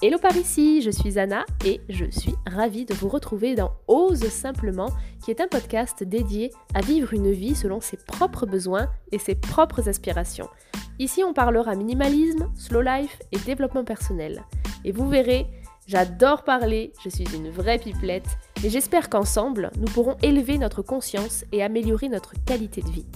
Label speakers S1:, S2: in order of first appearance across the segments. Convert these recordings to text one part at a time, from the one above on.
S1: Hello par ici, je suis Anna et je suis ravie de vous retrouver dans Ose Simplement, qui est un podcast dédié à vivre une vie selon ses propres besoins et ses propres aspirations. Ici, on parlera minimalisme, slow life et développement personnel. Et vous verrez, j'adore parler, je suis une vraie pipelette et j'espère qu'ensemble, nous pourrons élever notre conscience et améliorer notre qualité de vie.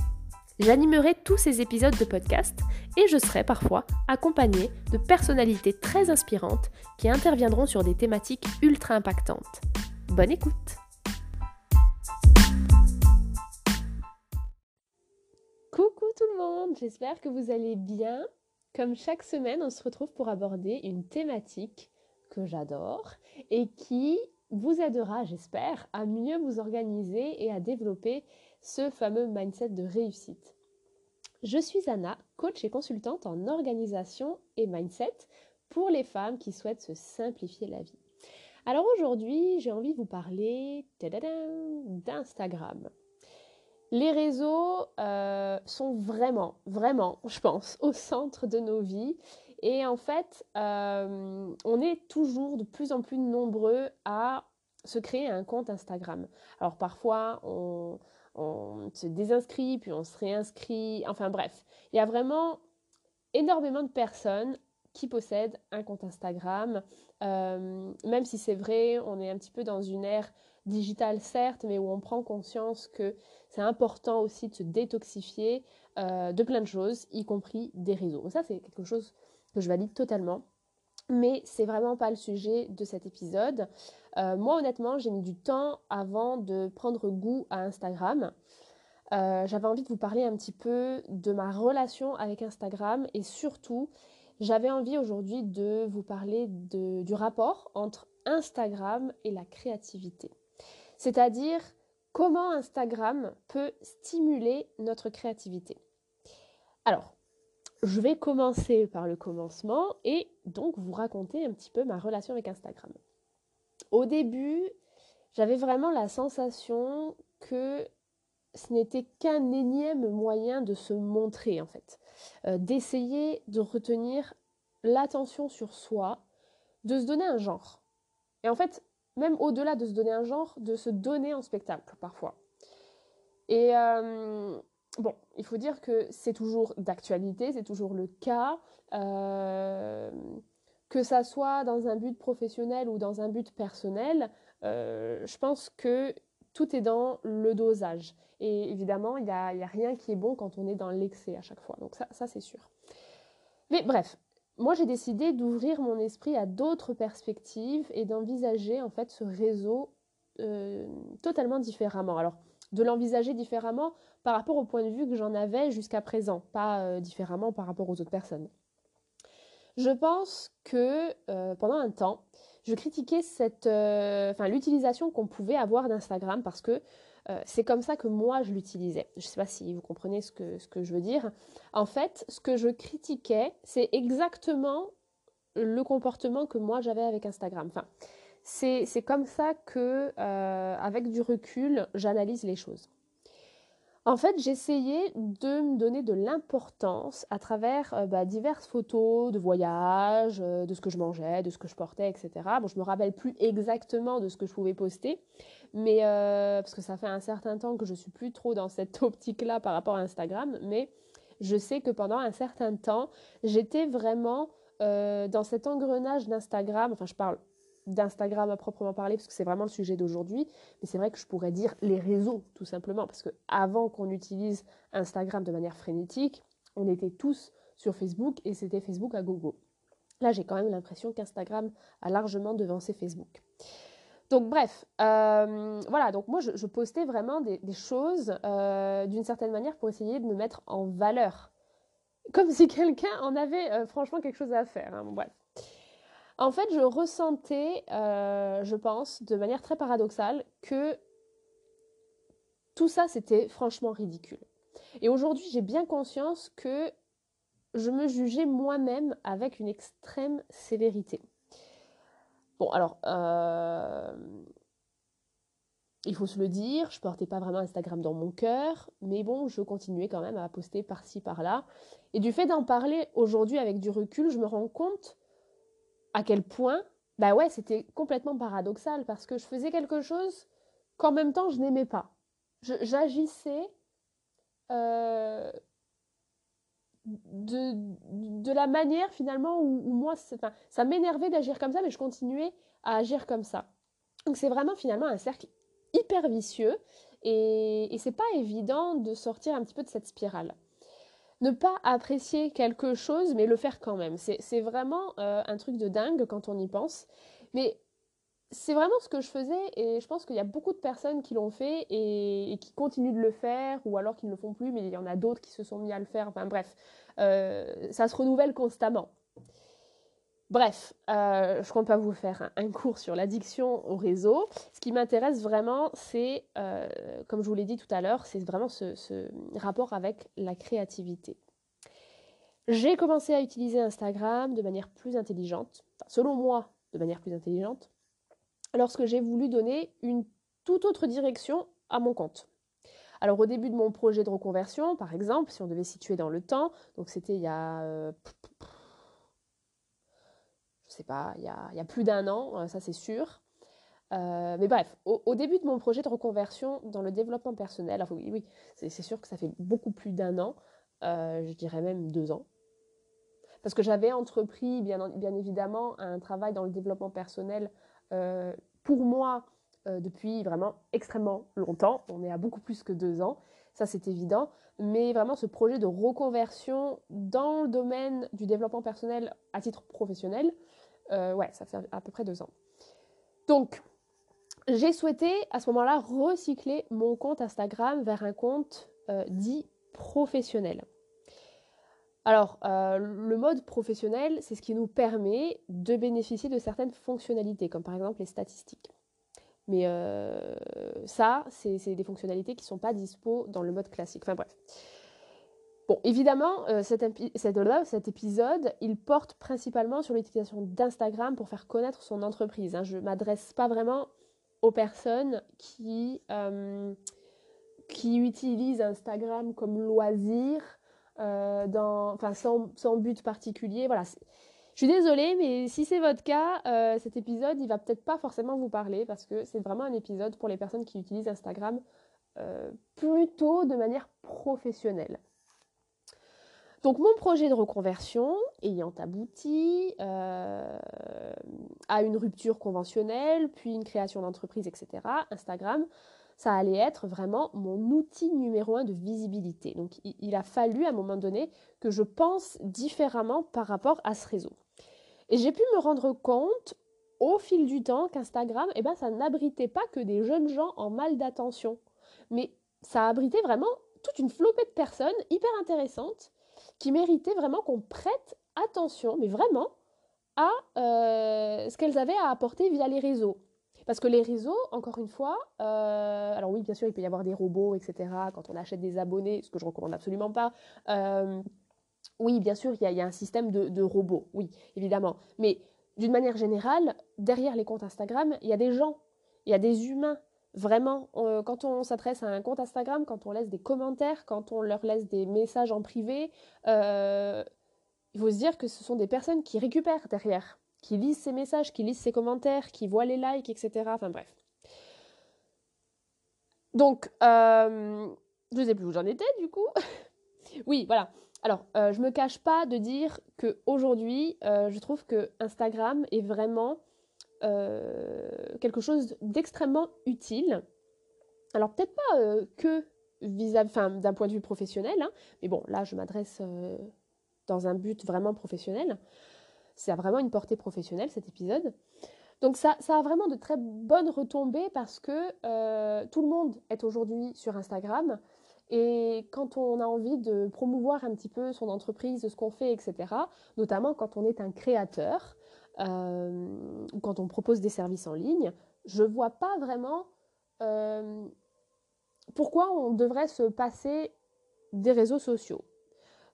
S1: J'animerai tous ces épisodes de podcast et je serai parfois accompagnée de personnalités très inspirantes qui interviendront sur des thématiques ultra impactantes. Bonne écoute Coucou tout le monde, j'espère que vous allez bien. Comme chaque semaine, on se retrouve pour aborder une thématique que j'adore et qui vous aidera, j'espère, à mieux vous organiser et à développer ce fameux mindset de réussite. Je suis Anna, coach et consultante en organisation et mindset pour les femmes qui souhaitent se simplifier la vie. Alors aujourd'hui, j'ai envie de vous parler d'Instagram. Les réseaux euh, sont vraiment, vraiment, je pense, au centre de nos vies. Et en fait, euh, on est toujours de plus en plus nombreux à se créer un compte Instagram. Alors parfois, on, on se désinscrit, puis on se réinscrit. Enfin bref, il y a vraiment énormément de personnes qui possèdent un compte Instagram. Euh, même si c'est vrai, on est un petit peu dans une ère digitale certes, mais où on prend conscience que c'est important aussi de se détoxifier euh, de plein de choses, y compris des réseaux. Ça, c'est quelque chose que je valide totalement. Mais c'est vraiment pas le sujet de cet épisode. Euh, moi, honnêtement, j'ai mis du temps avant de prendre goût à Instagram. Euh, j'avais envie de vous parler un petit peu de ma relation avec Instagram et surtout, j'avais envie aujourd'hui de vous parler du rapport entre Instagram et la créativité. C'est-à-dire comment Instagram peut stimuler notre créativité. Alors, je vais commencer par le commencement et donc vous raconter un petit peu ma relation avec Instagram. Au début, j'avais vraiment la sensation que ce n'était qu'un énième moyen de se montrer en fait, euh, d'essayer de retenir l'attention sur soi, de se donner un genre. Et en fait, même au-delà de se donner un genre, de se donner en spectacle parfois. Et euh, bon, il faut dire que c'est toujours d'actualité, c'est toujours le cas. Euh, que ça soit dans un but professionnel ou dans un but personnel, euh, je pense que tout est dans le dosage. Et évidemment, il n'y a, rien qui est bon quand on est dans l'excès à chaque fois. Donc ça, ça c'est sûr. Mais bref, moi j'ai décidé d'ouvrir mon esprit à d'autres perspectives et d'envisager en fait ce réseau euh, totalement différemment. Alors, de l'envisager différemment par rapport au point de vue que j'en avais jusqu'à présent, pas euh, différemment par rapport aux autres personnes. Je pense que euh, pendant un temps, je critiquais cette, euh, l'utilisation qu'on pouvait avoir d'Instagram parce que euh, c'est comme ça que moi je l'utilisais. Je ne sais pas si vous comprenez ce que, je veux dire. En fait, ce que je critiquais, c'est exactement le comportement que moi j'avais avec Instagram. C'est comme ça que, avec du recul, j'analyse les choses. En fait, j'essayais de me donner de l'importance à travers euh, bah, diverses photos de voyage, euh, de ce que je mangeais, de ce que je portais, etc. Bon, je me rappelle plus exactement de ce que je pouvais poster, mais euh, parce que ça fait un certain temps que je suis plus trop dans cette optique-là par rapport à Instagram, mais je sais que pendant un certain temps, j'étais vraiment dans cet engrenage d'Instagram. Enfin, je parle d'Instagram à proprement parler, parce que c'est vraiment le sujet d'aujourd'hui, mais c'est vrai que je pourrais dire les réseaux, tout simplement, parce que avant qu'on utilise Instagram de manière frénétique, on était tous sur Facebook et c'était Facebook à gogo. Là, j'ai quand même l'impression qu'Instagram a largement devancé Facebook. Donc bref, euh, voilà, donc moi je, postais vraiment des, choses euh, d'une certaine manière pour essayer de me mettre en valeur. Comme si quelqu'un en avait euh, franchement quelque chose à faire. Hein, bref. En fait, je ressentais, euh, je pense, de manière très paradoxale, que tout ça, c'était franchement ridicule. Et aujourd'hui, j'ai bien conscience que je me jugeais moi-même avec une extrême sévérité. Bon, alors, euh, il faut se le dire, je portais pas vraiment Instagram dans mon cœur, mais bon, je continuais quand même à poster par-ci, par-là. Et du fait d'en parler aujourd'hui avec du recul, je me rends compte à quel point, bah ouais, c'était complètement paradoxal parce que je faisais quelque chose qu'en même temps je n'aimais pas. J'agissais euh, de, de, la manière finalement où, moi, ça m'énervait d'agir comme ça, mais je continuais à agir comme ça. Donc c'est vraiment finalement un cercle hyper vicieux et, et c'est pas évident de sortir un petit peu de cette spirale. Ne pas apprécier quelque chose, mais le faire quand même. C'est vraiment euh, un truc de dingue quand on y pense. Mais c'est vraiment ce que je faisais et je pense qu'il y a beaucoup de personnes qui l'ont fait et, qui continuent de le faire ou alors qui ne le font plus, mais il y en a d'autres qui se sont mis à le faire. Enfin bref, euh, ça se renouvelle constamment. Bref, euh, je ne compte pas vous faire un, cours sur l'addiction au réseau. Ce qui m'intéresse vraiment, c'est, euh, comme je vous l'ai dit tout à l'heure, c'est vraiment ce, rapport avec la créativité. J'ai commencé à utiliser Instagram de manière plus intelligente, selon moi, de manière plus intelligente, lorsque j'ai voulu donner une toute autre direction à mon compte. Alors au début de mon projet de reconversion, par exemple, si on devait situer dans le temps, donc c'était il y a... Euh, sais pas, il y a, plus d'un an, euh, ça c'est sûr. Euh, mais bref, au, début de mon projet de reconversion dans le développement personnel, oui, oui c'est sûr que ça fait beaucoup plus d'un an, euh, je dirais même deux ans. Parce que j'avais entrepris, bien, bien, évidemment, un travail dans le développement personnel pour moi depuis vraiment extrêmement longtemps. On est à beaucoup plus que deux ans, ça c'est évident. Mais vraiment, ce projet de reconversion dans le domaine du développement personnel à titre professionnel, euh, ouais, ça fait à peu près deux ans. Donc, j'ai souhaité à ce moment-là recycler mon compte Instagram vers un compte euh, dit professionnel. Alors, euh, le mode professionnel, c'est ce qui nous permet de bénéficier de certaines fonctionnalités, comme par exemple les statistiques. Mais ça, c'est des fonctionnalités qui ne sont pas dispo dans le mode classique. Enfin bref. Bon, évidemment, euh, cet, cet, épisode, il porte principalement sur l'utilisation d'Instagram pour faire connaître son entreprise. Hein. Je ne m'adresse pas vraiment aux personnes qui, euh, utilisent Instagram comme loisir, euh, sans, but particulier. Voilà. Je suis désolée, mais si c'est votre cas, cet épisode, il va peut-être pas forcément vous parler parce que c'est vraiment un épisode pour les personnes qui utilisent Instagram plutôt de manière professionnelle. Donc mon projet de reconversion ayant abouti euh, à une rupture conventionnelle, puis une création d'entreprise, etc., Instagram, ça allait être vraiment mon outil numéro un de visibilité. Donc il, a fallu à un moment donné que je pense différemment par rapport à ce réseau. Et j'ai pu me rendre compte au fil du temps qu'Instagram, eh ben, ça n'abritait pas que des jeunes gens en mal d'attention, mais ça abritait vraiment toute une flopée de personnes hyper intéressantes qui méritaient vraiment qu'on prête attention, mais vraiment, à euh, ce qu'elles avaient à apporter via les réseaux. Parce que les réseaux, encore une fois, euh, alors oui, bien sûr, il peut y avoir des robots, etc., quand on achète des abonnés, ce que je recommande absolument pas. Euh, oui, bien sûr, il y, a un système de, de robots, oui, évidemment. Mais d'une manière générale, derrière les comptes Instagram, il y a des gens, il y a des humains, Vraiment, quand on s'adresse à un compte Instagram, quand on laisse des commentaires, quand on leur laisse des messages en privé, euh, il faut se dire que ce sont des personnes qui récupèrent derrière, qui lisent ces messages, qui lisent ces commentaires, qui voient les likes, etc. Enfin bref. Donc, euh, je ne sais plus où j'en étais du coup. oui, voilà. Alors, euh, je ne me cache pas de dire qu'aujourd'hui, je trouve que Instagram est vraiment euh, quelque chose d'extrêmement utile. Alors peut-être pas euh, que vis-à-vis, d'un point de vue professionnel, hein, mais bon, là je m'adresse euh, dans un but vraiment professionnel. C'est vraiment une portée professionnelle cet épisode. Donc ça, ça a vraiment de très bonnes retombées parce que tout le monde est aujourd'hui sur Instagram. Et quand on a envie de promouvoir un petit peu son entreprise, ce qu'on fait, etc., notamment quand on est un créateur, euh, quand on propose des services en ligne, je ne vois pas vraiment euh, pourquoi on devrait se passer des réseaux sociaux.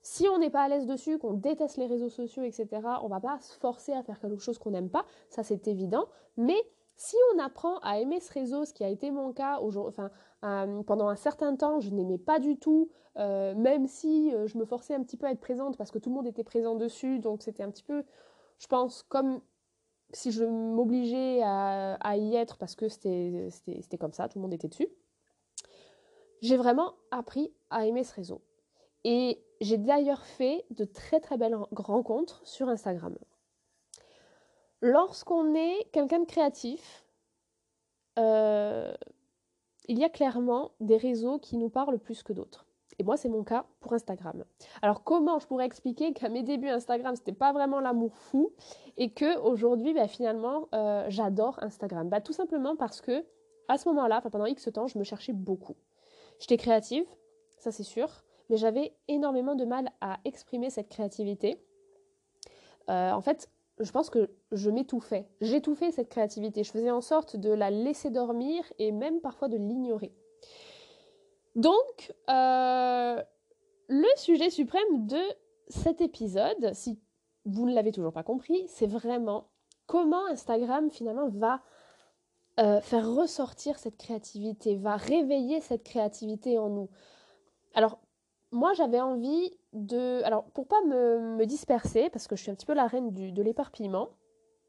S1: Si on n'est pas à l'aise dessus, qu'on déteste les réseaux sociaux, etc., on va pas se forcer à faire quelque chose qu'on n'aime pas, ça c'est évident. Mais si on apprend à aimer ce réseau, ce qui a été mon cas euh, pendant un certain temps, je n'aimais pas du tout, même si je me forçais un petit peu à être présente parce que tout le monde était présent dessus, donc c'était un petit peu je pense, comme si je m'obligeais à, y être parce que c'était comme ça, tout le monde était dessus, j'ai vraiment appris à aimer ce réseau. Et j'ai d'ailleurs fait de très très belles rencontres sur Instagram. Lorsqu'on est quelqu'un de créatif, euh, il y a clairement des réseaux qui nous parlent plus que d'autres. Et moi, c'est mon cas pour Instagram. Alors, comment je pourrais expliquer qu'à mes débuts, Instagram, c'était pas vraiment l'amour fou et que aujourd'hui, bah, finalement, euh, j'adore Instagram? Bah, Tout simplement parce que, à ce moment-là, pendant X temps, je me cherchais beaucoup. J'étais créative, ça c'est sûr, mais j'avais énormément de mal à exprimer cette créativité. Euh, en fait, je pense que je m'étouffais. J'étouffais cette créativité. Je faisais en sorte de la laisser dormir et même parfois de l'ignorer. Donc, euh, le sujet suprême de cet épisode, si vous ne l'avez toujours pas compris, c'est vraiment comment Instagram finalement va euh, faire ressortir cette créativité, va réveiller cette créativité en nous. Alors, moi, j'avais envie de... Alors, pour pas me, disperser, parce que je suis un petit peu la reine de l'éparpillement,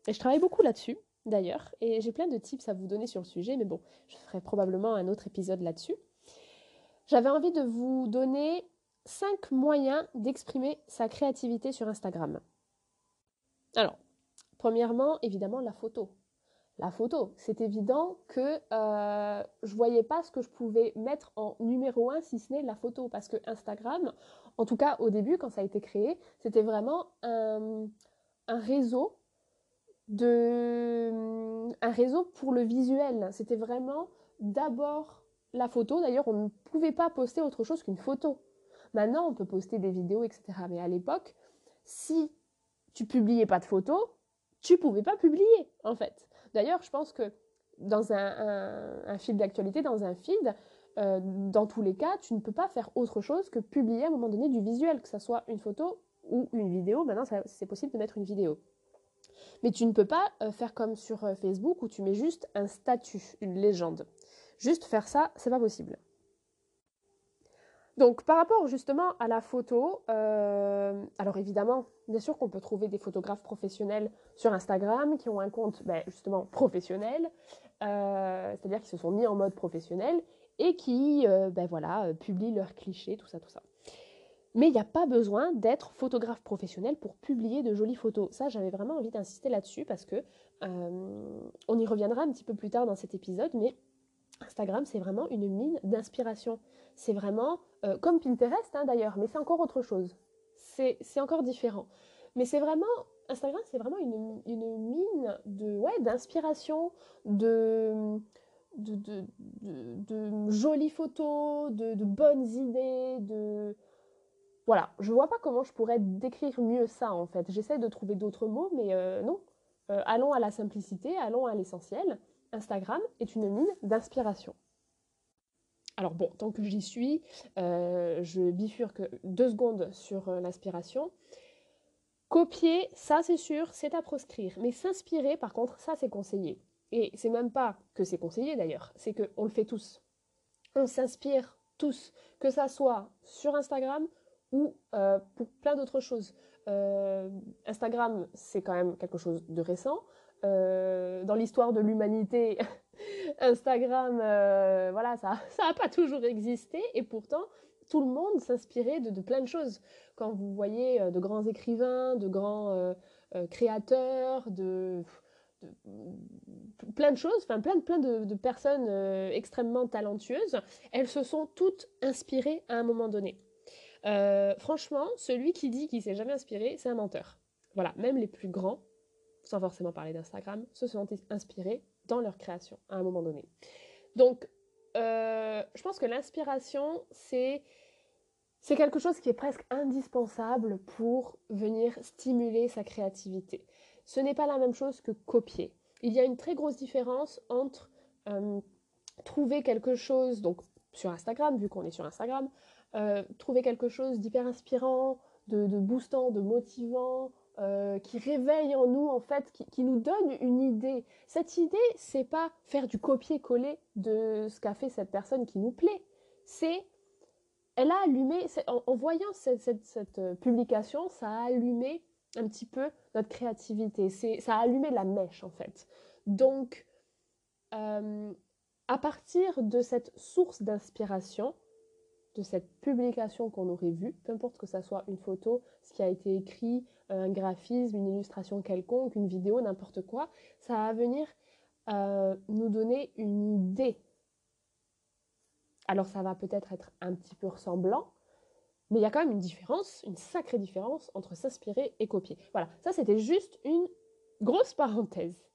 S1: et je travaille beaucoup là-dessus, d'ailleurs, et j'ai plein de tips à vous donner sur le sujet, mais bon, je ferai probablement un autre épisode là-dessus. J'avais envie de vous donner cinq moyens d'exprimer sa créativité sur Instagram. Alors, premièrement, évidemment, la photo la photo. C'est évident que euh, je voyais pas ce que je pouvais mettre en numéro un si ce n'est la photo. Parce que Instagram, en tout cas au début, quand ça a été créé, c'était vraiment un, réseau de un réseau pour le visuel. C'était vraiment d'abord la photo. D'ailleurs, on ne pouvait pas poster autre chose qu'une photo. Maintenant, on peut poster des vidéos, etc. Mais à l'époque, si tu publiais pas de photos, tu pouvais pas publier, en fait. D'ailleurs, je pense que dans un, un, fil d'actualité, dans un feed, euh, dans tous les cas, tu ne peux pas faire autre chose que publier à un moment donné du visuel, que ce soit une photo ou une vidéo. Maintenant, c'est possible de mettre une vidéo. Mais tu ne peux pas euh, faire comme sur euh, Facebook où tu mets juste un statut, une légende. Juste faire ça, c'est pas possible. Donc par rapport justement à la photo, euh, alors évidemment, bien sûr qu'on peut trouver des photographes professionnels sur Instagram qui ont un compte ben, justement professionnel, euh, c'est-à-dire qui se sont mis en mode professionnel et qui euh, ben, voilà, publient leurs clichés, tout ça, tout ça. Mais il n'y a pas besoin d'être photographe professionnel pour publier de jolies photos. Ça, j'avais vraiment envie d'insister là-dessus parce que on y reviendra un petit peu plus tard dans cet épisode, mais Instagram, c'est vraiment une mine d'inspiration. C'est vraiment euh, comme Pinterest hein, d'ailleurs, mais c'est encore autre chose. C'est encore différent. Mais c'est vraiment, Instagram, c'est vraiment une, mine de ouais, d'inspiration, de, de, de, jolies photos, de, bonnes idées, de... Voilà, je vois pas comment je pourrais décrire mieux ça en fait. J'essaie de trouver d'autres mots, mais euh, non. Euh, allons à la simplicité, allons à l'essentiel. Instagram est une mine d'inspiration. Alors bon, tant que j'y suis, euh, je bifurque deux secondes sur euh, l'inspiration. Copier, ça c'est sûr, c'est à proscrire. Mais s'inspirer, par contre, ça c'est conseillé. Et c'est même pas que c'est conseillé d'ailleurs, c'est qu'on le fait tous. On s'inspire tous, que ça soit sur Instagram ou euh, pour plein d'autres choses. Instagram, c'est quand même quelque chose de récent. Dans l'histoire de l'humanité, Instagram, euh, voilà, ça n'a pas toujours existé et pourtant tout le monde s'inspirait de, plein de choses. Quand vous voyez euh, de grands écrivains, de grands euh, créateurs, de, plein de choses, enfin plein, plein de, personnes extrêmement talentueuses, elles se sont toutes inspirées à un moment donné. franchement, celui qui dit qu'il s'est jamais inspiré, c'est un menteur. Voilà, même les plus grands, sans forcément parler d'Instagram, se sont inspirés dans leur création à un moment donné. Donc, euh, je pense que l'inspiration, c'est quelque chose qui est presque indispensable pour venir stimuler sa créativité. Ce n'est pas la même chose que copier. Il y a une très grosse différence entre euh, trouver quelque chose, donc sur Instagram, vu qu'on est sur Instagram, euh, trouver quelque chose d'hyper inspirant, de, boostant, de motivant, euh, qui réveille en nous, en fait, qui, nous donne une idée. Cette idée, c'est pas faire du copier-coller de ce qu'a fait cette personne qui nous plaît. C'est, elle a allumé, en, voyant cette, euh, publication, ça a allumé un petit peu notre créativité. Ça a allumé la mèche en fait. Donc, euh, à partir de cette source d'inspiration, de cette publication qu'on aurait vue, peu importe que ça soit une photo, ce qui a été écrit, un graphisme, une illustration quelconque, une vidéo, n'importe quoi, ça va venir euh, nous donner une idée. Alors ça va peut-être être un petit peu ressemblant, mais il y a quand même une différence, une sacrée différence entre s'inspirer et copier. Voilà, ça c'était juste une grosse parenthèse.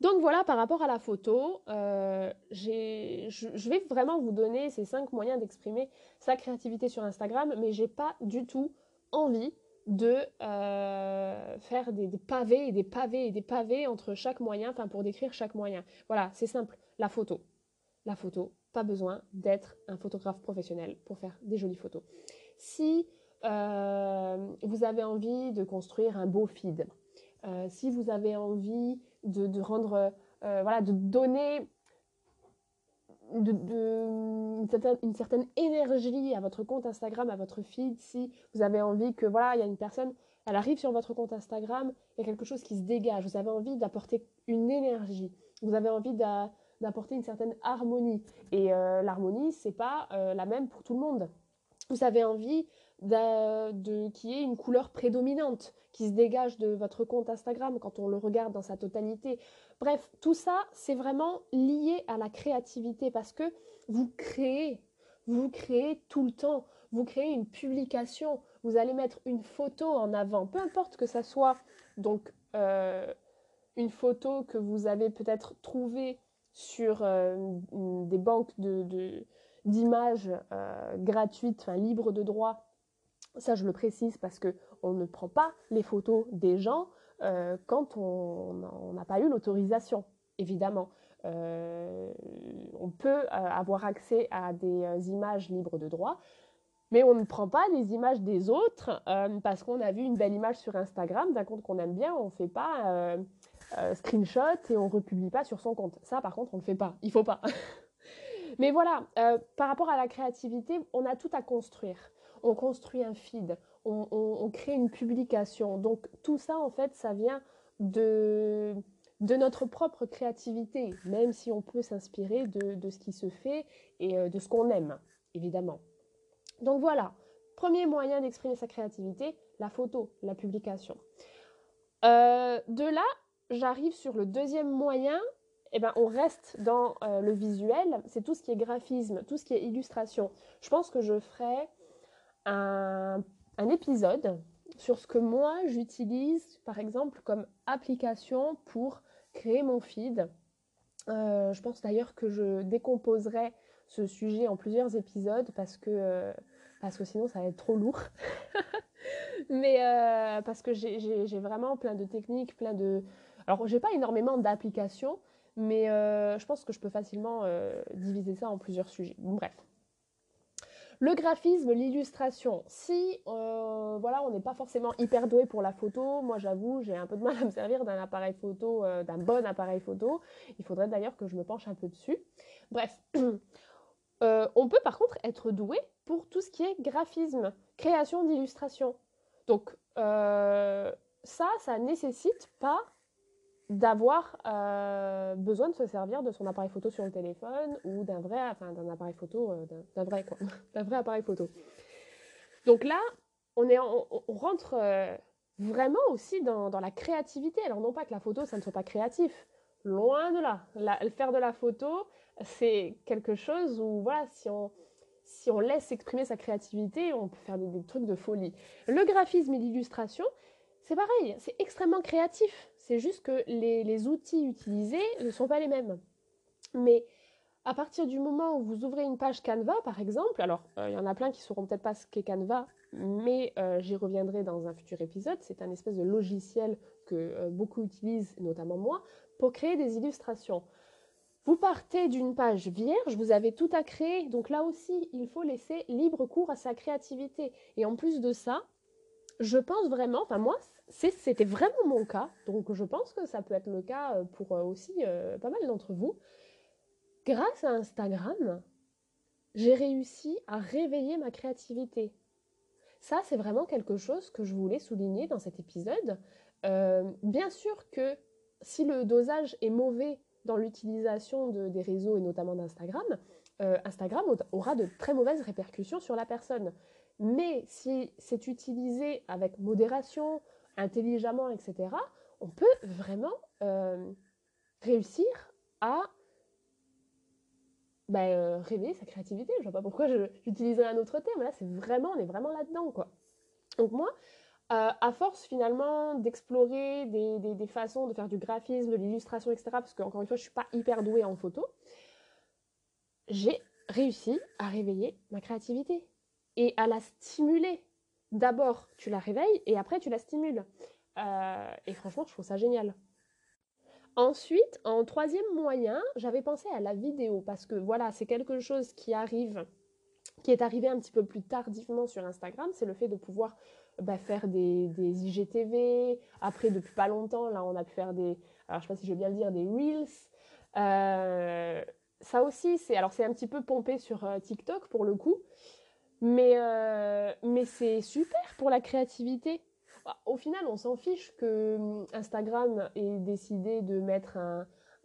S1: Donc voilà, par rapport à la photo, euh, je, vais vraiment vous donner ces cinq moyens d'exprimer sa créativité sur Instagram, mais j'ai pas du tout envie de euh, faire des, pavés et des pavés et des pavés entre chaque moyen, enfin pour décrire chaque moyen. Voilà, c'est simple, la photo. La photo, pas besoin d'être un photographe professionnel pour faire des jolies photos. Si euh, vous avez envie de construire un beau feed, euh, si vous avez envie de, rendre, euh, voilà, de donner une, certaine, énergie à votre compte Instagram, à votre feed, si vous avez envie que, voilà, il y a une personne, elle arrive sur votre compte Instagram, il y a quelque chose qui se dégage, vous avez envie d'apporter une énergie, vous avez envie d'apporter une certaine harmonie. Et euh, l'harmonie, c'est pas la même pour tout le monde. Vous avez envie y ait une couleur prédominante qui se dégage de votre compte Instagram quand on le regarde dans sa totalité. Bref, tout ça, c'est vraiment lié à la créativité parce que vous créez, vous créez tout le temps, vous créez une publication, vous allez mettre une photo en avant, peu importe que ça soit donc euh, une photo que vous avez peut-être trouvée sur euh, des banques de, d'images euh, gratuites, enfin libres de droit ça, je le précise parce que on ne prend pas les photos des gens euh, quand on n'a pas eu l'autorisation, évidemment. Euh, on peut euh, avoir accès à des images libres de droit, mais on ne prend pas les images des autres parce qu'on a vu une belle image sur Instagram d'un compte qu'on aime bien, on ne fait pas screenshot et on ne republie pas sur son compte. Ça, par contre, on ne le fait pas. Il faut pas. mais voilà, par rapport à la créativité, on a tout à construire on construit un feed, on, crée une publication. Donc tout ça, en fait, ça vient de, notre propre créativité, même si on peut s'inspirer de, ce qui se fait et euh, de ce qu'on aime, évidemment. Donc voilà, premier moyen d'exprimer sa créativité, la photo, la publication. Euh, de là, j'arrive sur le deuxième moyen. Eh ben, on reste dans euh, le visuel, c'est tout ce qui est graphisme, tout ce qui est illustration. Je pense que je ferai un, épisode sur ce que moi j'utilise par exemple comme application pour créer mon feed. Euh, je pense d'ailleurs que je décomposerai ce sujet en plusieurs épisodes parce que, euh, parce que sinon ça va être trop lourd. Mais euh, parce que j'ai vraiment plein de techniques, plein de... Alors j'ai pas énormément d'applications, mais je pense que je peux facilement diviser ça en plusieurs sujets. bref. Le graphisme, l'illustration. Si euh, voilà, on n'est pas forcément hyper doué pour la photo, moi j'avoue, j'ai un peu de mal à me servir d'un appareil photo, euh, d'un bon appareil photo. Il faudrait d'ailleurs que je me penche un peu dessus. Bref, euh, on peut par contre être doué pour tout ce qui est graphisme, création d'illustration. Donc ça, ça nécessite pas d'avoir euh, besoin de se servir de son appareil photo sur le téléphone ou d'un vrai, enfin d'un appareil photo, euh, d'un vrai quoi, d'un vrai appareil photo. Donc là, on, est on, rentre euh, vraiment aussi dans, la créativité. Alors non pas que la photo, ça ne soit pas créatif, loin de là. faire de la photo, c'est quelque chose où voilà, si on si on laisse exprimer sa créativité, on peut faire des trucs de folie. Le graphisme et l'illustration, c'est pareil, c'est extrêmement créatif. C'est juste que les, outils utilisés ne sont pas les mêmes. Mais à partir du moment où vous ouvrez une page Canva, par exemple, alors euh, il y en a plein qui ne sauront peut-être pas ce qu'est Canva, mais euh, j'y reviendrai dans un futur épisode. C'est un espèce de logiciel que euh, beaucoup utilisent, notamment moi, pour créer des illustrations. Vous partez d'une page vierge, vous avez tout à créer, donc là aussi, il faut laisser libre cours à sa créativité. Et en plus de ça, je pense vraiment, enfin moi, c'était vraiment mon cas, donc je pense que ça peut être le cas euh, pour euh, aussi euh, pas mal d'entre vous. Grâce à Instagram, j'ai réussi à réveiller ma créativité. Ça, c'est vraiment quelque chose que je voulais souligner dans cet épisode. Bien sûr que si le dosage est mauvais dans l'utilisation des réseaux et notamment d'Instagram, Instagram aura de très mauvaises répercussions sur la personne. Mais si c'est utilisé avec modération, intelligemment, etc., on peut vraiment euh, réussir à bah, euh, réveiller sa créativité. Je ne vois pas pourquoi j'utiliserais un autre terme. Là, c'est vraiment, on est vraiment là-dedans, quoi. Donc moi, euh, à force finalement d'explorer des, des, façons de faire du graphisme, de l'illustration, etc., parce qu'encore une fois, je suis pas hyper douée en photo, j'ai réussi à réveiller ma créativité et à la stimuler. D'abord, tu la réveilles et après, tu la stimules. Euh, et franchement, je trouve ça génial. Ensuite, en troisième moyen, j'avais pensé à la vidéo parce que voilà, c'est quelque chose qui arrive, qui est arrivé un petit peu plus tardivement sur Instagram, c'est le fait de pouvoir bah, faire des, IGTV. Après, depuis pas longtemps, là, on a pu faire des, alors je sais pas si je veux bien le dire, des reels. Euh, ça aussi, c'est alors c'est un petit peu pompé sur euh, TikTok pour le coup, mais mais c'est super pour la créativité. Bah, au final, on s'en fiche que hum, Instagram ait décidé de mettre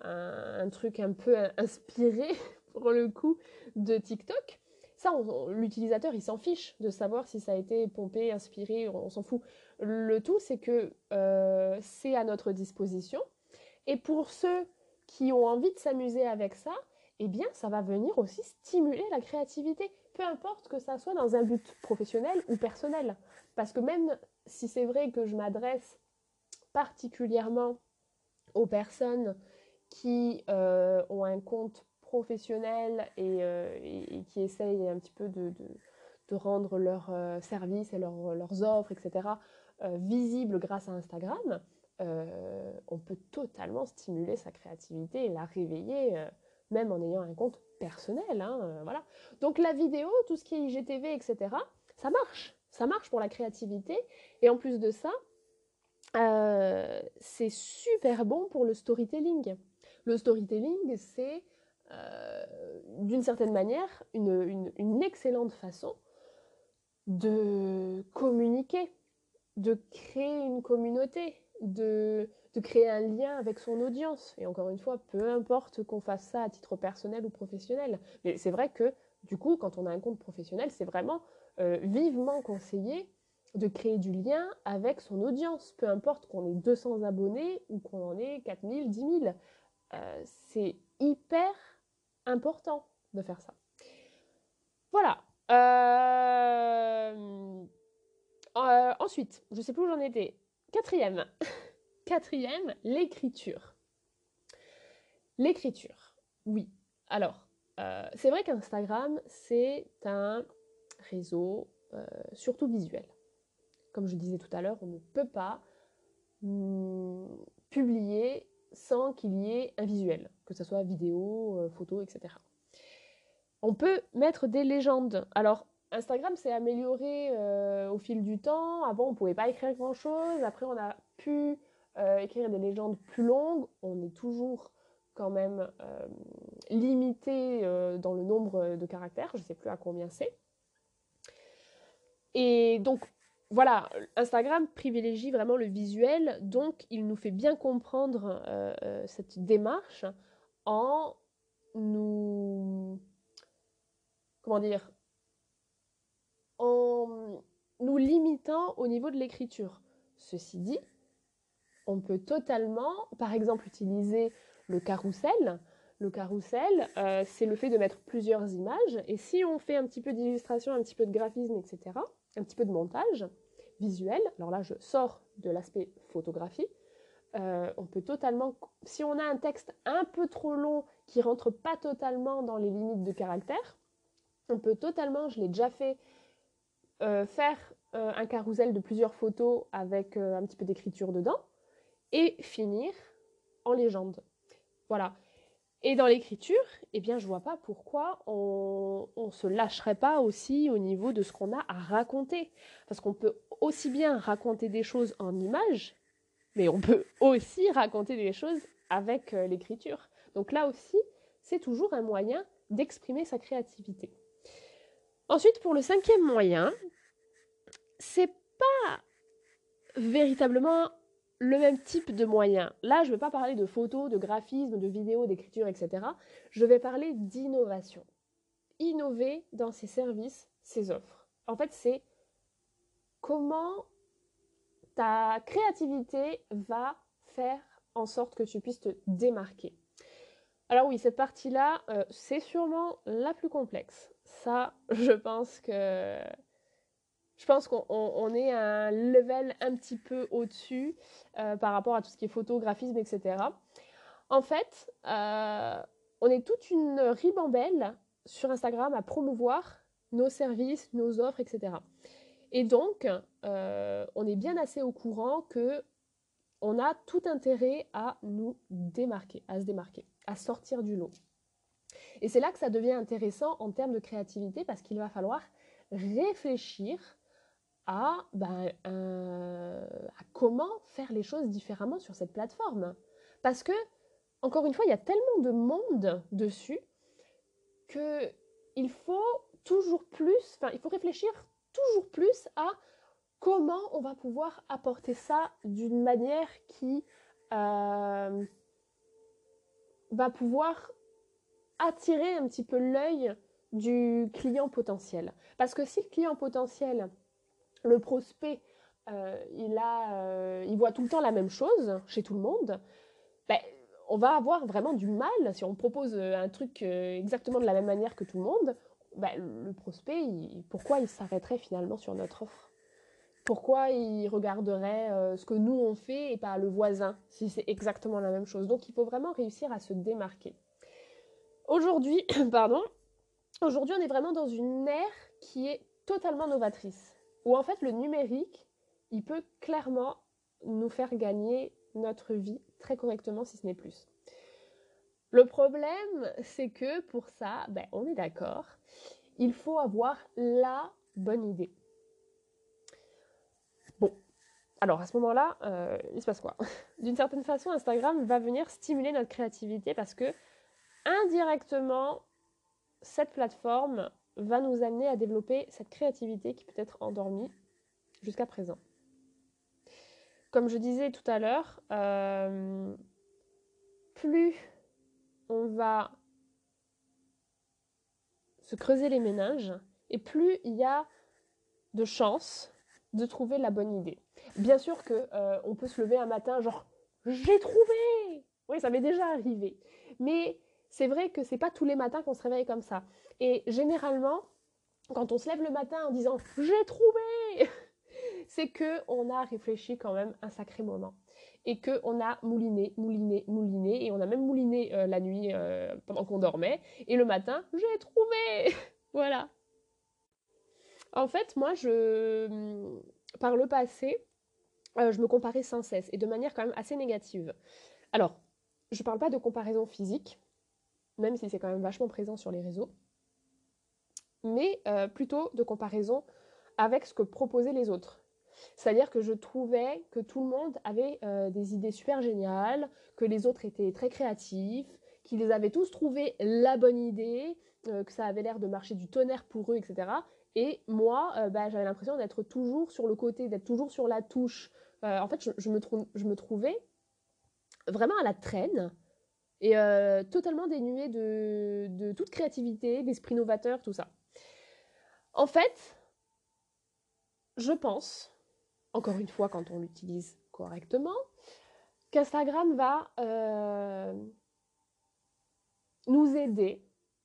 S1: un, truc un peu inspiré, pour le coup, de TikTok. Ça, l'utilisateur, il s'en fiche de savoir si ça a été pompé, inspiré, on, s'en fout. Le tout, c'est que euh, c'est à notre disposition. Et pour ceux qui ont envie de s'amuser avec ça, eh bien, ça va venir aussi stimuler la créativité, peu importe que ça soit dans un but professionnel ou personnel. Parce que même si c'est vrai que je m'adresse particulièrement aux personnes qui euh, ont un compte professionnel euh, et, qui essayent un petit peu de, rendre leurs euh, services et leurs offres, etc., visibles grâce à Instagram, on peut totalement stimuler sa créativité et la réveiller, même en ayant un compte personnel. Hein, voilà. Donc la vidéo, tout ce qui est IGTV, etc., ça marche ça marche pour la créativité. Et en plus de ça, euh, c'est super bon pour le storytelling. Le storytelling, c'est euh, d'une certaine manière une, excellente façon de communiquer, de créer une communauté, de, créer un lien avec son audience. Et encore une fois, peu importe qu'on fasse ça à titre personnel ou professionnel. Mais c'est vrai que du coup, quand on a un compte professionnel, c'est vraiment euh, vivement conseillé de créer du lien avec son audience, peu importe qu'on ait 200 abonnés ou qu'on en ait 4000, 10 000. Euh, c'est hyper important de faire ça. Voilà. Euh, ensuite, je sais plus où j'en étais. Quatrième. Quatrième, l'écriture. L'écriture. Oui. Alors, c'est vrai qu'Instagram, c'est un réseau, euh, surtout visuel. Comme je disais tout à l'heure, on ne peut pas hmm, publier sans qu'il y ait un visuel, que ce soit vidéo, euh, photo, etc. On peut mettre des légendes. Alors, Instagram s'est amélioré euh, au fil du temps. Avant, on ne pouvait pas écrire grand-chose. Après, on a pu écrire des légendes plus longues. On est toujours quand même limité dans le nombre de caractères. Je ne sais plus à combien c'est. Et donc, voilà, Instagram privilégie vraiment le visuel, donc il nous fait bien comprendre euh, euh, cette démarche en nous... Comment dire En nous limitant au niveau de l'écriture. Ceci dit, on peut totalement, par exemple, utiliser le carrousel. Le carrousel, euh, c'est le fait de mettre plusieurs images. Et si on fait un petit peu d'illustration, un petit peu de graphisme, etc., un petit peu de montage visuel. Alors là, je sors de l'aspect photographie. Euh, on peut totalement, si on a un texte un peu trop long qui rentre pas totalement dans les limites de caractère, on peut totalement, je l'ai déjà fait, faire euh, un carrousel de plusieurs photos avec un petit peu d'écriture dedans et finir en légende. Voilà. Et dans l'écriture, eh bien, je vois pas pourquoi on ne se lâcherait pas aussi au niveau de ce qu'on a à raconter. Parce qu'on peut aussi bien raconter des choses en images, mais on peut aussi raconter des choses avec euh, l'écriture. Donc là aussi, c'est toujours un moyen d'exprimer sa créativité. Ensuite, pour le cinquième moyen, c'est pas véritablement le même type de moyens. Là, je ne vais pas parler de photos, de graphisme, de vidéos, d'écriture, etc. Je vais parler d'innovation. Innover dans ses services, ses offres. En fait, c'est comment ta créativité va faire en sorte que tu puisses te démarquer. Alors oui, cette partie-là, euh, c'est sûrement la plus complexe. Ça, je pense que je pense qu'on est à un level un petit peu au-dessus euh, par rapport à tout ce qui est photographisme, etc. En fait, euh, on est toute une ribambelle sur Instagram à promouvoir nos services, nos offres, etc. Et donc, euh, on est bien assez au courant que on a tout intérêt à nous démarquer, à se démarquer, à sortir du lot. Et c'est là que ça devient intéressant en termes de créativité parce qu'il va falloir réfléchir à, ben, à comment faire les choses différemment sur cette plateforme. Parce que, encore une fois, il y a tellement de monde dessus que il faut toujours plus, enfin, il faut réfléchir toujours plus à comment on va pouvoir apporter ça d'une manière qui euh, va pouvoir attirer un petit peu l'œil du client potentiel. Parce que si le client potentiel le prospect, euh, il, a, euh, il voit tout le temps la même chose chez tout le monde, ben, on va avoir vraiment du mal, si on propose euh, un truc exactement de la même manière que tout le monde, ben, le prospect, pourquoi il s'arrêterait finalement sur notre offre? Pourquoi il regarderait ce que nous on fait et pas le voisin, si c'est exactement la même chose? Donc il faut vraiment réussir à se démarquer. Aujourd'hui, pardon, aujourd'hui on est vraiment dans une ère qui est totalement novatrice où en fait le numérique, il peut clairement nous faire gagner notre vie très correctement si ce n'est plus. Le problème, c'est que pour ça, ben, on est d'accord, il faut avoir la bonne idée. Bon, alors à ce moment-là, euh, il se passe quoi? D'une certaine façon, Instagram va venir stimuler notre créativité parce que indirectement, cette plateforme va nous amener à développer cette créativité qui peut être endormie jusqu'à présent. Comme je disais tout à l'heure, euh, plus on va se creuser les méninges et plus il y a de chances de trouver la bonne idée. Bien sûr que euh, on peut se lever un matin genre j'ai trouvé. Oui, ça m'est déjà arrivé. Mais c'est vrai que c'est pas tous les matins qu'on se réveille comme ça. Et généralement, quand on se lève le matin en disant j'ai trouvé, c'est que on a réfléchi quand même un sacré moment et que on a mouliné, mouliné, mouliné et on a même mouliné euh, la nuit euh, pendant qu'on dormait et le matin j'ai trouvé, voilà. En fait, moi, je, par le passé, euh, je me comparais sans cesse et de manière quand même assez négative. Alors, je parle pas de comparaison physique, même si c'est quand même vachement présent sur les réseaux mais euh, plutôt de comparaison avec ce que proposaient les autres. C'est-à-dire que je trouvais que tout le monde avait euh, des idées super géniales, que les autres étaient très créatifs, qu'ils avaient tous trouvé la bonne idée, euh, que ça avait l'air de marcher du tonnerre pour eux, etc. Et moi, bah, j'avais l'impression d'être toujours sur le côté, d'être toujours sur la touche. en fait, je, me je, me trouvais vraiment à la traîne et totalement dénuée de, de toute créativité, d'esprit novateur, tout ça. En fait, je pense, encore une fois quand on l'utilise correctement, qu'Instagram va euh, nous aider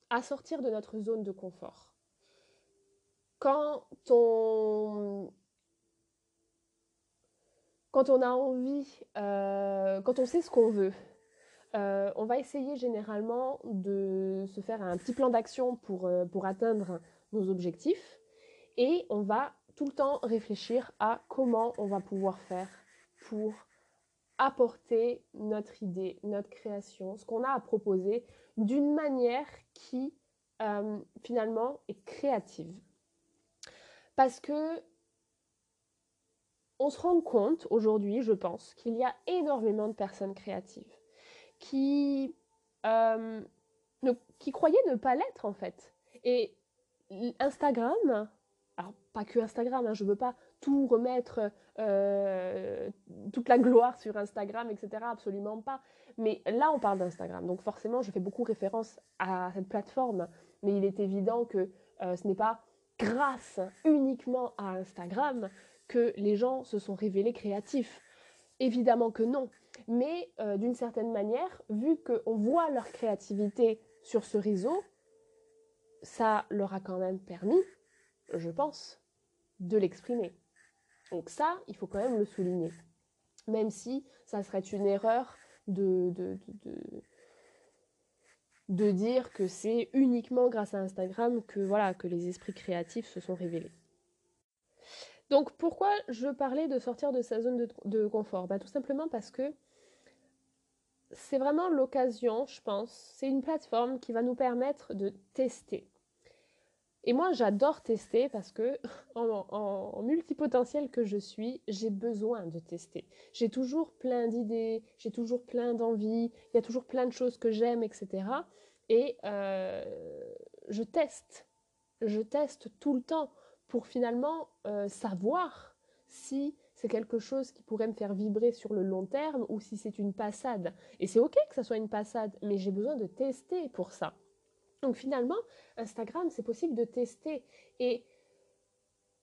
S1: à sortir de notre zone de confort. Quand on, quand on a envie, euh, quand on sait ce qu'on veut, euh, on va essayer généralement de se faire un petit plan d'action pour, pour atteindre nos objectifs et on va tout le temps réfléchir à comment on va pouvoir faire pour apporter notre idée, notre création, ce qu'on a à proposer d'une manière qui euh, finalement est créative. Parce que on se rend compte aujourd'hui, je pense, qu'il y a énormément de personnes créatives qui, euh, qui croyaient ne pas l'être en fait. Et Instagram alors pas que Instagram, hein, je ne veux pas tout remettre, euh, toute la gloire sur Instagram, etc. Absolument pas. Mais là, on parle d'Instagram. Donc forcément, je fais beaucoup référence à cette plateforme. Mais il est évident que euh, ce n'est pas grâce uniquement à Instagram que les gens se sont révélés créatifs. Évidemment que non. Mais euh, d'une certaine manière, vu qu'on voit leur créativité sur ce réseau, ça leur a quand même permis, je pense, de l'exprimer. Donc ça, il faut quand même le souligner. Même si ça serait une erreur de, de, de, dire que c'est uniquement grâce à Instagram que, voilà, que les esprits créatifs se sont révélés. Donc pourquoi je parlais de sortir de sa zone de, confort? Bah, Tout simplement parce que c'est vraiment l'occasion, je pense, c'est une plateforme qui va nous permettre de tester. Et moi, j'adore tester parce que, en, multipotentiel que je suis, j'ai besoin de tester. J'ai toujours plein d'idées, j'ai toujours plein d'envies, il y a toujours plein de choses que j'aime, etc. Et euh, je teste, je teste tout le temps pour finalement euh, savoir si c'est quelque chose qui pourrait me faire vibrer sur le long terme ou si c'est une passade. Et c'est ok que ça soit une passade, mais j'ai besoin de tester pour ça. Donc finalement, Instagram, c'est possible de tester. Et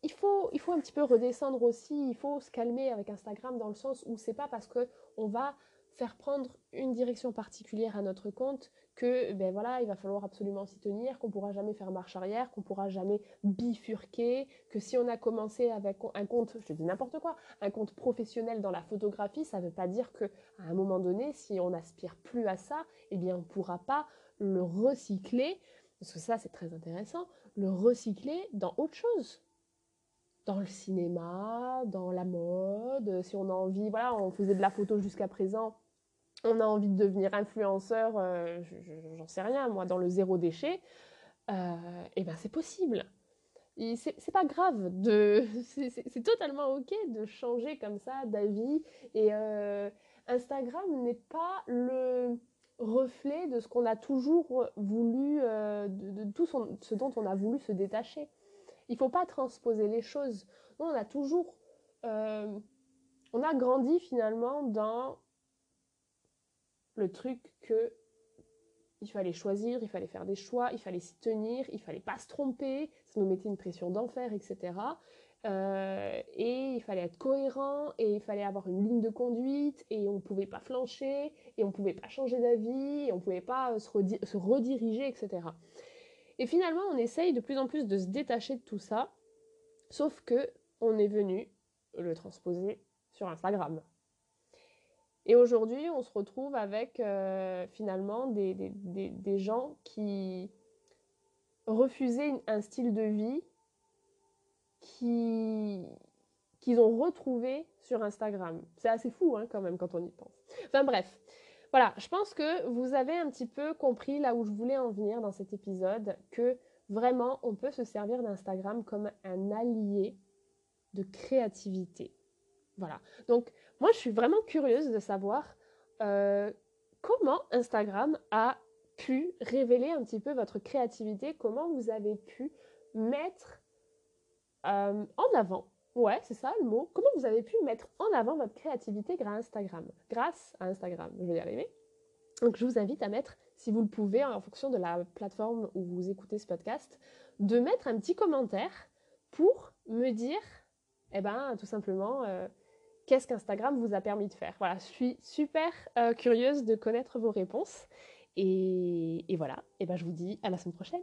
S1: il faut, il faut un petit peu redescendre aussi, il faut se calmer avec Instagram dans le sens où c'est pas parce qu'on va faire prendre une direction particulière à notre compte que ben voilà, il va falloir absolument s'y tenir, qu'on pourra jamais faire marche arrière, qu'on pourra jamais bifurquer, que si on a commencé avec un compte, je dis n'importe quoi, un compte professionnel dans la photographie, ça ne veut pas dire que à un moment donné, si on n'aspire plus à ça, eh bien on ne pourra pas le recycler, parce que ça c'est très intéressant, le recycler dans autre chose. Dans le cinéma, dans la mode, si on a envie, on faisait de la photo jusqu'à présent, on a envie de devenir influenceur, euh, j'en sais rien, moi, dans le zéro déchet, euh, et ben c'est possible. C'est pas grave, de, c'est totalement ok de changer comme ça d'avis. Et euh, Instagram n'est pas le, reflet de ce qu'on a toujours voulu, de, tout ce dont on a voulu se détacher. Il faut pas transposer les choses. on a toujours, on a grandi finalement dans le truc que il fallait choisir, il fallait faire des choix, il fallait s'y tenir, il fallait pas se tromper, ça nous mettait une pression d'enfer, etc. Euh, et il fallait être cohérent, et il fallait avoir une ligne de conduite, et on ne pouvait pas flancher, et on ne pouvait pas changer d'avis, et on ne pouvait pas euh, se, rediriger, etc. Et finalement, on essaye de plus en plus de se détacher de tout ça, sauf que on est venu le transposer sur Instagram. Et aujourd'hui, on se retrouve avec euh, finalement des, gens qui refusaient un style de vie qu'ils ont retrouvé sur Instagram. C'est assez fou hein, quand même quand on y pense. Enfin bref, voilà, je pense que vous avez un petit peu compris là où je voulais en venir dans cet épisode, que vraiment on peut se servir d'Instagram comme un allié de créativité. Voilà, donc moi je suis vraiment curieuse de savoir euh, comment Instagram a pu révéler un petit peu votre créativité, comment vous avez pu mettre euh, en avant. Ouais, c'est ça le mot. Comment vous avez pu mettre en avant votre créativité grâce à Instagram? Grâce à Instagram, je vais y arriver. Donc je vous invite à mettre, si vous le pouvez, en fonction de la plateforme où vous écoutez ce podcast, de mettre un petit commentaire pour me dire, eh ben, tout simplement, euh, qu'est-ce qu'Instagram vous a permis de faire. Voilà, je suis super euh, curieuse de connaître vos réponses. Et, voilà, et ben, je vous dis à la semaine prochaine.